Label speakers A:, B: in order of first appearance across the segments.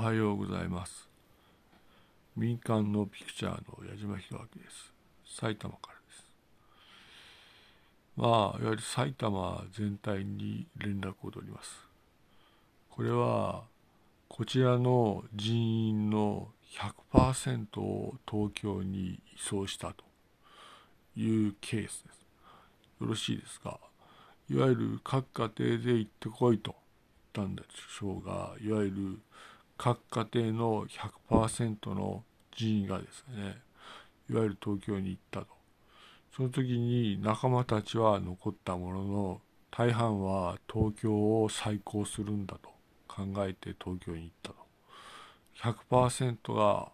A: おはようございます。民間のピクチャーの矢島弘明です。埼玉からです。まあいわゆる埼玉全体に連絡を取ります。これはこちらの人員の100%を東京に移送したというケースです。よろしいですか？いわゆる各家庭で行ってこいと言ったんでしょうがいわゆる各家庭の100%の人員がですねいわゆる東京に行ったと。その時に仲間たちは残ったものの大半は東京を再興するんだと考えて東京に行ったと。100%が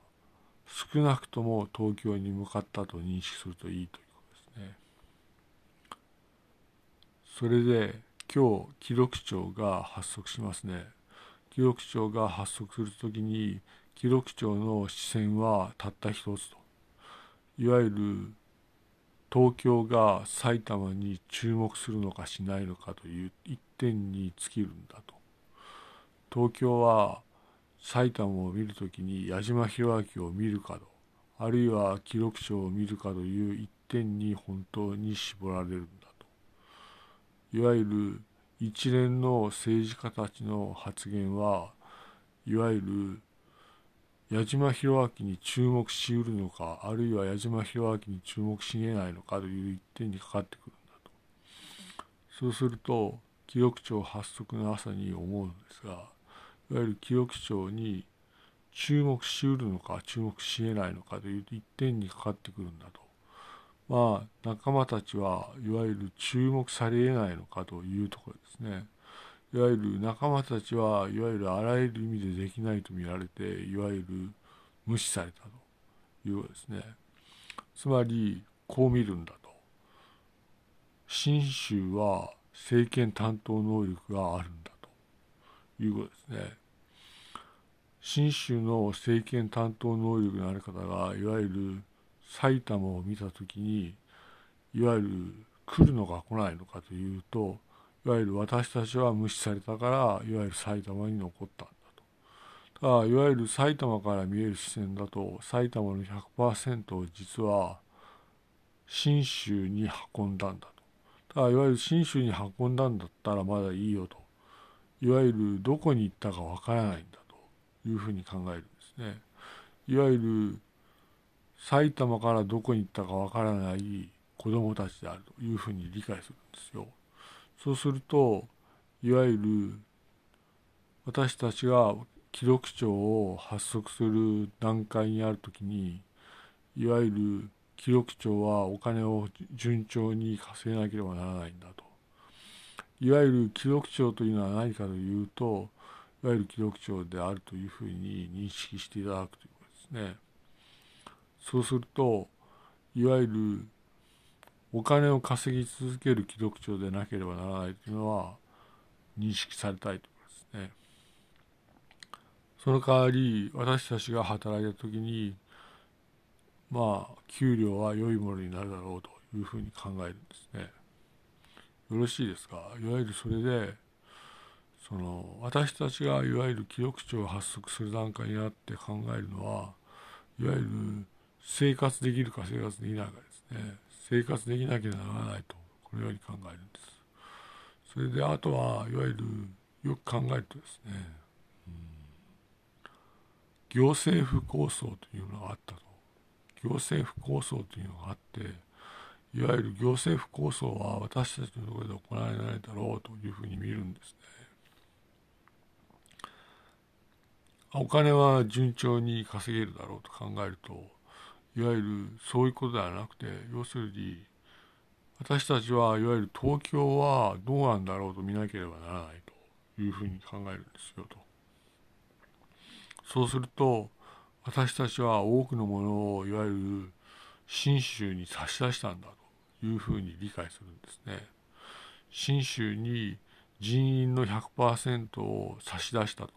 A: 少なくとも東京に向かったと認識するといいということですね。それで今日記録庁が発足しますね。記録庁が発足するときに記録庁の視線はたった一つと。いわゆる東京が埼玉に注目するのかしないのかという一点に尽きるんだと。東京は埼玉を見るときに矢島弘明を見るかとあるいは記録庁を見るかという一点に本当に絞られるんだと。いわゆる一連の政治家たちの発言はいわゆる矢島弘明に注目しうるのかあるいは矢島弘明に注目しえないのかという一点にかかってくるんだと。そうすると記録庁発足の朝に思うんですがいわゆる記録庁に注目しうるのか注目しえないのかという一点にかかってくるんだと。まあ、仲間たちはいわゆる注目されえないのかというところですね。いわゆる仲間たちはいわゆるあらゆる意味でできないと見られていわゆる無視されたということですね。つまりこう見るんだと。信州は政権担当能力があるんだということですね。信州の政権担当能力のある方がいわゆる埼玉を見た時にいわゆる来るのか来ないのかというといわゆる私たちは無視されたからいわゆる埼玉に残ったんだと。だからいわゆる埼玉から見える視線だと埼玉の100%を実は信州に運んだんだと。だからいわゆる信州に運んだんだったらまだいいよと。いわゆるどこに行ったかわからないんだというふうに考えるんですね。いわゆる埼玉からどこに行ったかわからない子どもたちであるというふうに理解するんですよ。そうするといわゆる私たちが記録庁を発足する段階にある時にいわゆる記録庁はお金を順調に稼げなければならないんだと。いわゆる記録庁というのは何かというといわゆる記録庁であるというふうに認識していただくということですね。そうするといわゆるお金を稼ぎ続ける記録帳でなければならないというのは認識されたいということですね。その代わり私たちが働いた時にまあ給料は良いものになるだろうというふうに考えるんですね。よろしいですか？いわゆるそれでその私たちがいわゆる記録帳を発足する段階にあって考えるのはいわゆる生活できるか生活できないかですね。生活できなければならないとこのように考えるんです。それであとはいわゆるよく考えるとですね、うん、行政府構想というのがあったと。行政府構想というのがあっていわゆる行政府構想は私たちのところで行われないだろうというふうに見るんですね。お金は順調に稼げるだろうと考えるといわゆるそういうことではなくて要するに私たちはいわゆる東京はどうなんだろうと見なければならないというふうに考えるんですよと。そうすると私たちは多くのものをいわゆる信州に差し出したんだというふうに理解するんですね。信州に人員の100%を差し出したと。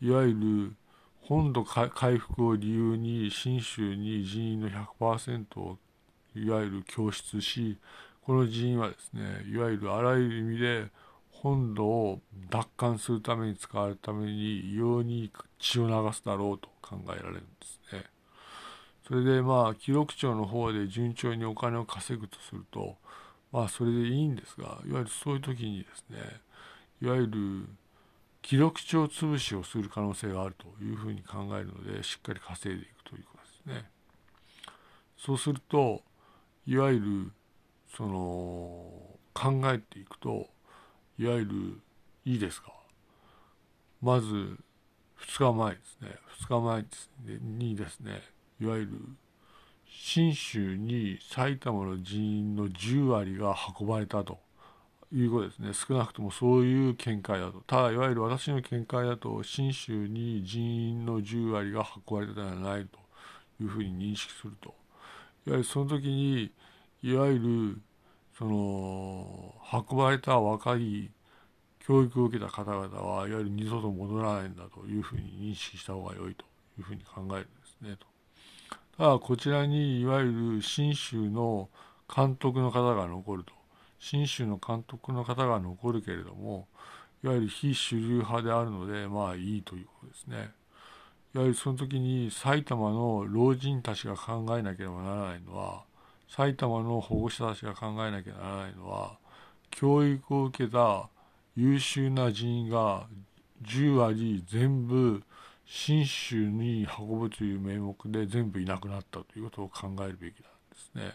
A: いわゆる本土回復を理由に信州に人員の100%をいわゆる供出しこの人員はですねいわゆるあらゆる意味で本土を奪還するために使われるために異様に血を流すだろうと考えられるんですね。それでまあ記録庁の方で順調にお金を稼ぐとするとまあそれでいいんですがいわゆるそういう時にですねいわゆる記録帳潰しをする可能性があるというふうに考えるのでしっかり稼いでいくということですね。そうするといわゆるその考えていくといわゆるいいですか？まず2日前ですね。2日前にですねいわゆる信州に埼玉の人員の10割が運ばれたと。いうことですね。少なくともそういう見解だと。ただいわゆる私の見解だと信州に人員の10割が運ばれたではないというふうに認識すると。いわゆるその時にいわゆるその運ばれた若い教育を受けた方々はいわゆる二度と戻らないんだというふうに認識した方が良いというふうに考えるんですねと。ただこちらにいわゆる信州の監督の方が残ると。信州の監督の方が残るけれどもいわゆる非主流派であるのでまあいいということですね。いわゆるその時に埼玉の老人たちが考えなければならないのは埼玉の保護者たちが考えなきゃならないのは教育を受けた優秀な人員が10割全部信州に運ぶという名目で全部いなくなったということを考えるべきなんですね。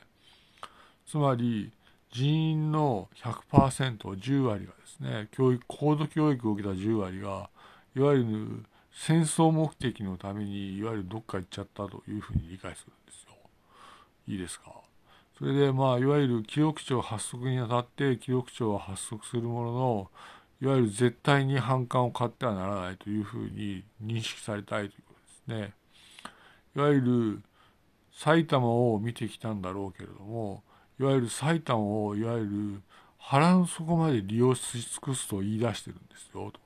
A: つまり人員の 100%10 割がですね教育高度教育を受けた10割がいわゆる戦争目的のためにいわゆるどっか行っちゃったというふうに理解するんですよ。いいですか？それでまあいわゆる記録庁発足にあたって記録庁は発足するもののいわゆる絶対に反感を買ってはならないというふうに認識されたいということですね。いわゆる埼玉を見てきたんだろうけれどもいわゆる埼玉をいわゆる腹の底まで利用し尽くすと言い出してるんですよと。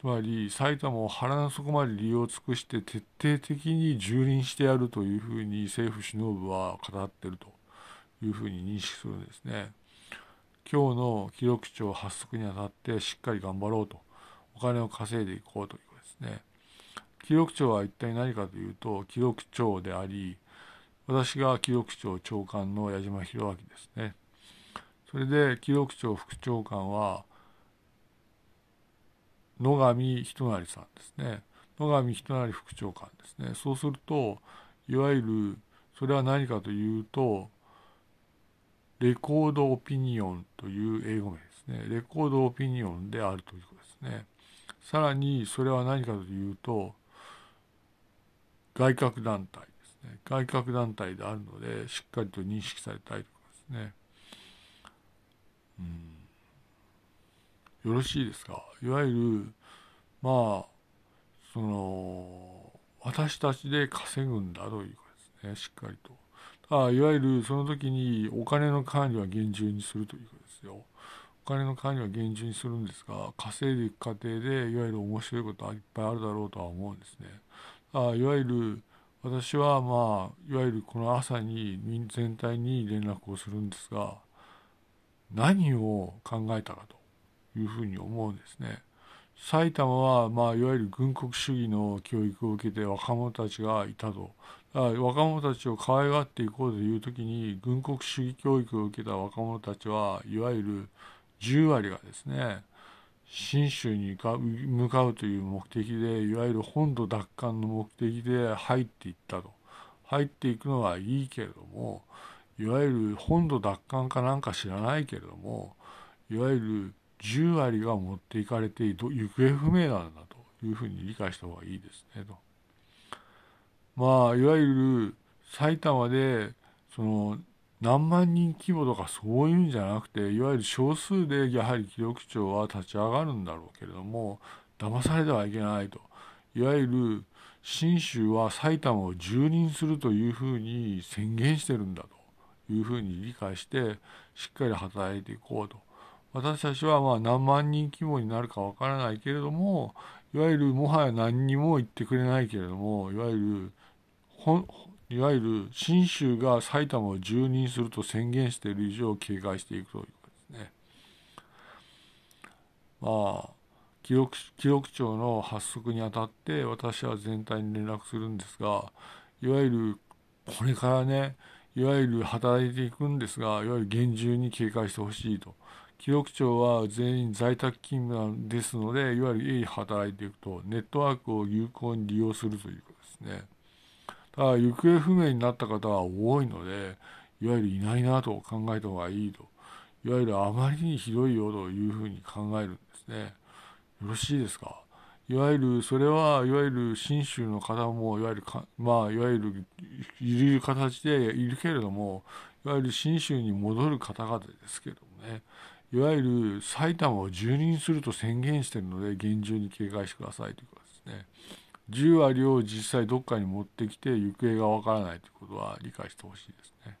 A: つまり埼玉を腹の底まで利用尽くして徹底的に蹂躙してやるというふうに政府首脳部は語ってるというふうに認識するんですね。今日の記録庁発足にあたってしっかり頑張ろうとお金を稼いでいこうということですね。記録庁は一体何かというと記録庁であり私が記録庁長官の矢島博明ですね。それで記録庁副長官は野上仁成さんですね。野上仁成副長官ですね。そうするといわゆるそれは何かというとレコードオピニオンという英語名ですね。レコードオピニオンであるということですね。さらにそれは何かというと外郭団体ね。外郭団体であるのでしっかりと認識されたいということですね。うん、よろしいですか？いわゆるまあその私たちで稼ぐんだということですね。しっかりと。あいわゆるその時にお金の管理は厳重にするということですよ。お金の管理は厳重にするんですが稼いでいく過程でいわゆる面白いことはいっぱいあるだろうとは思うんですね。あいわゆる私はまあいわゆるこの朝に全体に連絡をするんですが何を考えたかというふうに思うんですね。埼玉は、まあ、いわゆる軍国主義の教育を受けて若者たちがいたと若者たちを可愛がっていこうという時に軍国主義教育を受けた若者たちはいわゆる10割がですね信州に向かうという目的でいわゆる本土奪還の目的で入っていったと入っていくのはいいけれどもいわゆる本土奪還かなんか知らないけれどもいわゆる10割が持っていかれて行方不明なんだというふうに理解した方がいいですねと。まあいわゆる埼玉でその何万人規模とかそういうんじゃなくていわゆる少数でやはり記録庁は立ち上がるんだろうけれども騙されてはいけないと。いわゆる信州は埼玉を蹂躙するというふうに宣言してるんだと。いうふうに理解してしっかり働いていこうと。私たちはまあ何万人規模になるかわからないけれどもいわゆるもはや何にも言ってくれないけれどもいわゆるいわゆる信州が埼玉を蹂躙すると宣言している以上警戒していくということですね。まあ記録記録庁の発足にあたって私は全体に連絡するんですがいわゆるこれからねいわゆる働いていくんですがいわゆる厳重に警戒してほしいと記録庁は全員在宅勤務ですのでいわゆる鋭意働いていくとネットワークを有効に利用するということですねただ行方不明になった方は多いのでいわゆるいないなと考えた方がいいと。いわゆるあまりにひどいよというふうに考えるんですね。よろしいですか？いわゆるそれはいわゆる信州の方もいわゆるかまあいわゆるいる形でいるけれどもいわゆる信州に戻る方々ですけれどもね。いわゆる埼玉を蹂躙すると宣言しているので厳重に警戒してくださいということですね。10割を実際どっかに持ってきて行方がわからないということは理解してほしいですね。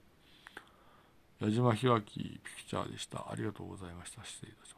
A: 矢島弘明ピクチャーでした。ありがとうございました。失礼いたします。